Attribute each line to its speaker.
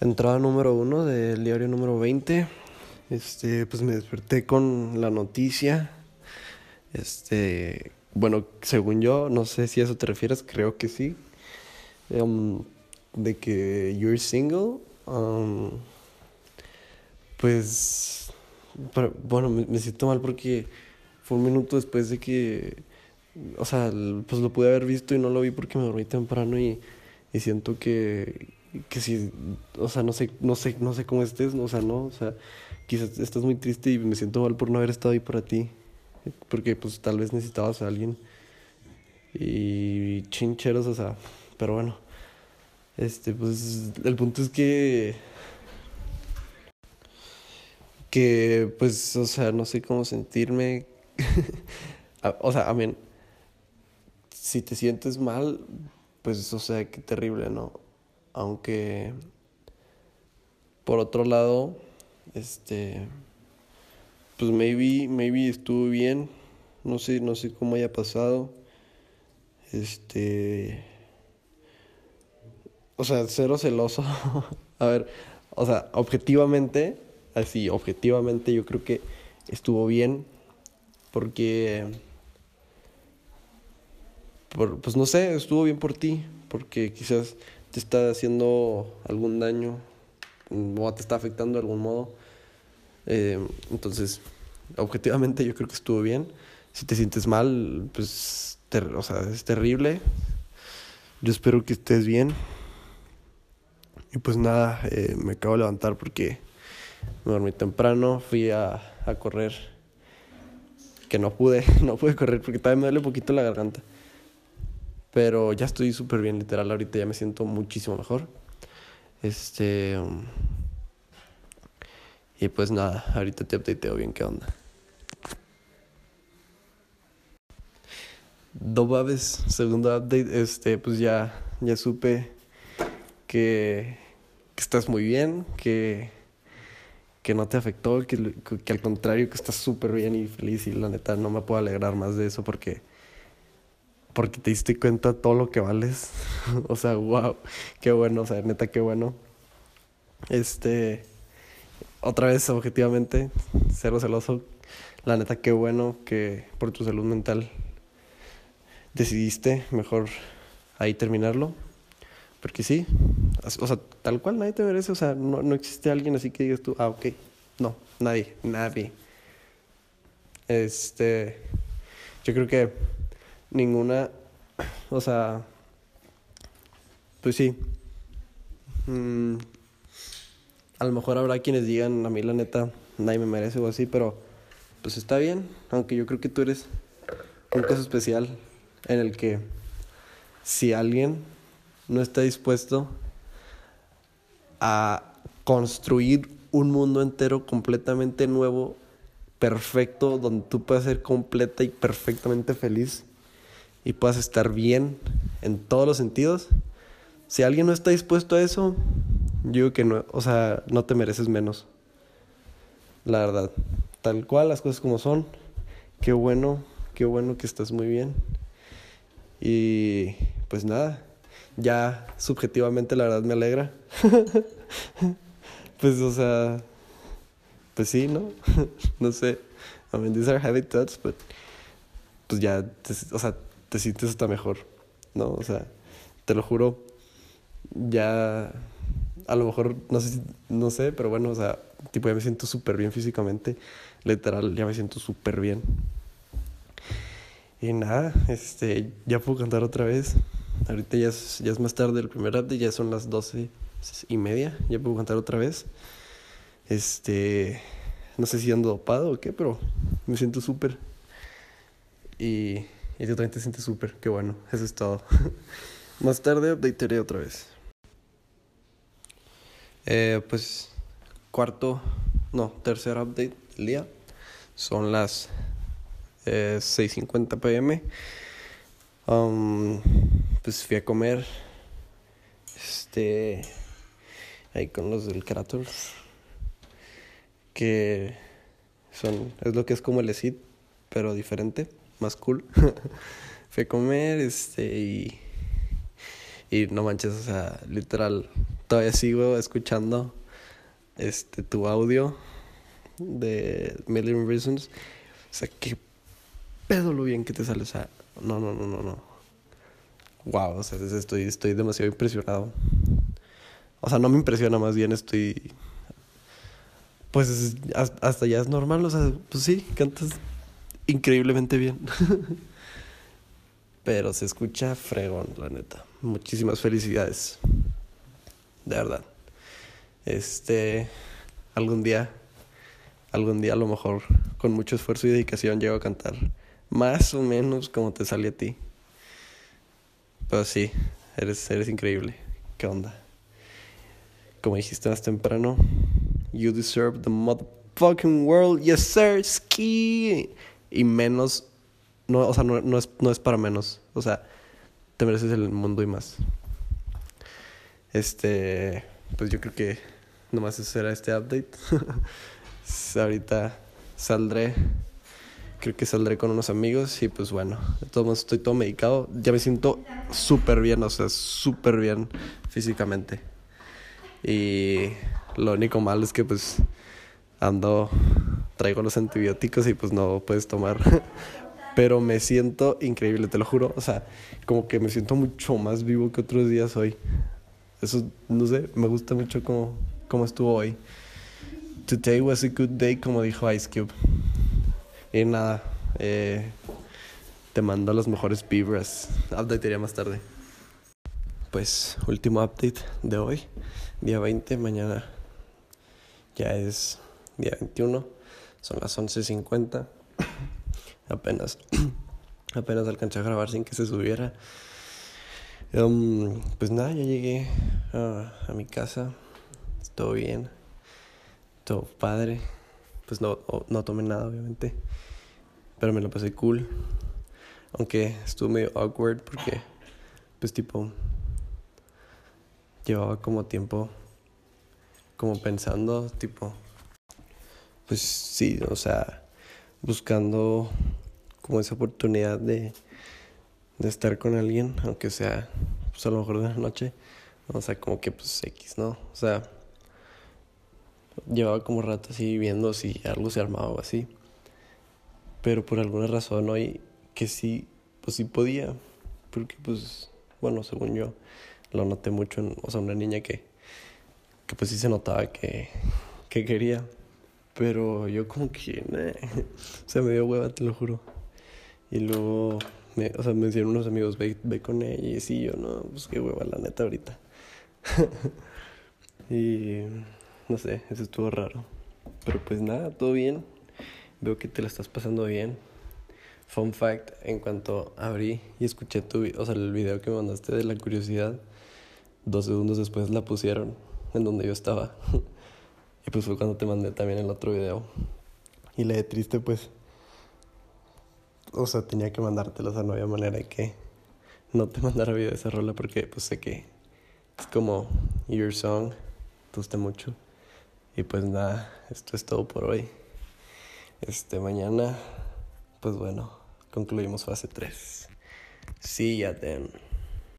Speaker 1: Entrada número uno del diario número 20. Este, pues me desperté con la noticia. Este, bueno, según yo, no sé si a eso te refieres, creo que sí. Um, de que you're single. Pues, bueno, me, me siento mal porque fue un minuto después de que o sea, pues lo pude haber visto y no lo vi porque me dormí temprano y, y siento que, que si, o sea, no sé, no sé, no sé cómo estés, o sea, no, o sea, quizás estás muy triste y me siento mal por no haber estado ahí para ti, porque pues tal vez necesitabas a alguien y chincheros, o sea, pero bueno, este, pues el punto es que, que, pues, o sea, no sé cómo sentirme, o sea, a mí, si te sientes mal, pues, o sea, qué terrible, ¿no? Aunque, por otro lado, este, pues maybe, maybe estuvo bien, no sé, no sé cómo haya pasado, este, o sea, cero celoso, a ver, o sea, objetivamente, así, objetivamente yo creo que estuvo bien, porque pues no sé, estuvo bien por ti, porque quizás te está haciendo algún daño o te está afectando de algún modo. Eh, entonces, objetivamente yo creo que estuvo bien. Si te sientes mal, pues, o sea, es terrible. Yo espero que estés bien. Y pues nada, eh, me acabo de levantar porque me dormí temprano, fui a, a correr. Que no pude, no pude correr porque todavía me duele un poquito la garganta. Pero ya estoy súper bien, literal. Ahorita ya me siento muchísimo mejor. Este. Y pues nada, ahorita te updateo bien qué onda. Dobabes, segundo update, este, pues ya, ya supe que, que estás muy bien, que, que no te afectó, que, que al contrario, que estás súper bien y feliz y la neta no me puedo alegrar más de eso porque porque te diste cuenta todo lo que vales. o sea, wow, qué bueno, o sea, neta, qué bueno. Este, otra vez, objetivamente, cero celoso. La neta, qué bueno que por tu salud mental decidiste mejor ahí terminarlo. Porque sí, o sea, tal cual nadie te merece, o sea, no, no existe alguien así que digas tú, ah, ok, no, nadie, nadie. Este, yo creo que ninguna, o sea, pues sí. Mm, a lo mejor habrá quienes digan, a mí la neta, nadie me merece o así, pero pues está bien, aunque yo creo que tú eres un caso especial en el que si alguien no está dispuesto a construir un mundo entero completamente nuevo, perfecto, donde tú puedas ser completa y perfectamente feliz, y puedas estar bien en todos los sentidos. Si alguien no está dispuesto a eso, yo digo que no, o sea, no te mereces menos. La verdad, tal cual las cosas como son. Qué bueno, qué bueno que estás muy bien. Y pues nada, ya subjetivamente la verdad me alegra. pues o sea, pues sí, ¿no? no sé. I mean, these heavy thoughts, but pues ya, o sea, te sientes hasta mejor, ¿no? O sea, te lo juro, ya a lo mejor, no sé, no sé, pero bueno, o sea, tipo ya me siento súper bien físicamente, literal, ya me siento súper bien. Y nada, este, ya puedo cantar otra vez. Ahorita ya es, ya es más tarde el primer update, ya son las doce y media, ya puedo cantar otra vez. Este, no sé si ando dopado o qué, pero me siento súper. Y y tú también te sientes súper, qué bueno, eso es todo. Más tarde updatearé otra vez. Eh, pues cuarto, no, tercer update del día. Son las eh, 6.50 pm. Um, pues fui a comer. Este. Ahí con los del Kratos. Que son. Es lo que es como el ESID, pero diferente más cool. Fui a comer, este, y, Y no manches, o sea, literal, todavía sigo escuchando este tu audio de Million Reasons. O sea, qué pedo lo bien que te sale. O sea, no, no, no, no, no. Wow, o sea, estoy, estoy demasiado impresionado. O sea, no me impresiona, más bien estoy. Pues hasta ya es normal, o sea, pues sí, cantas increíblemente bien. Pero se escucha fregón, la neta. Muchísimas felicidades. De verdad. Este. Algún día. Algún día, a lo mejor, con mucho esfuerzo y dedicación, llego a cantar. Más o menos como te sale a ti. Pero sí, eres, eres increíble. ¿Qué onda? Como dijiste más temprano, you deserve the motherfucking world, yes sir, ski. Y menos, no, o sea, no, no, es, no es para menos. O sea, te mereces el mundo y más. Este, pues yo creo que nomás ese será este update. Ahorita saldré creo que saldré con unos amigos y pues bueno, de todos modos estoy todo medicado, ya me siento súper bien, o sea, súper bien físicamente. Y lo único malo es que pues ando, traigo los antibióticos y pues no puedes tomar. Pero me siento increíble, te lo juro. O sea, como que me siento mucho más vivo que otros días hoy. Eso, no sé, me gusta mucho cómo, cómo estuvo hoy. Today was a good day, como dijo Ice Cube. Y nada, eh, te mando los mejores vibras. Updatearía más tarde. Pues, último update de hoy, día 20. Mañana ya es día 21. Son las 11.50. apenas, apenas alcancé a grabar sin que se subiera. Um, pues nada, ya llegué a, a mi casa. Todo bien. Todo padre. Pues no, no tomé nada, obviamente. Pero me lo pasé cool. Aunque estuvo medio awkward porque, pues tipo, llevaba como tiempo como pensando, tipo, pues sí, o sea, buscando como esa oportunidad de, de estar con alguien, aunque sea, pues a lo mejor de la noche, o sea, como que pues X, ¿no? O sea, llevaba como rato así viendo si algo se armaba o así pero por alguna razón hoy que sí, pues sí podía, porque pues, bueno, según yo, lo noté mucho en, o sea, una niña que, que pues sí se notaba que, que quería, pero yo como que, o sea, me dio hueva, te lo juro, y luego, me, o sea, me decían unos amigos, ve, ve con ella, y sí, yo, no, pues qué hueva, la neta, ahorita, y, no sé, eso estuvo raro, pero pues nada, todo bien. Veo que te la estás pasando bien. Fun fact, en cuanto abrí y escuché tu, o sea, el video que me mandaste de la curiosidad, dos segundos después la pusieron en donde yo estaba. y pues fue cuando te mandé también el otro video. Y la de triste, pues, o sea, tenía que mandártelo, o sea, no había manera de que no te mandara video de esa rola porque pues sé que es como your song, te gusta mucho. Y pues nada, esto es todo por hoy. Este, mañana, pues bueno, concluimos fase 3. See ya then.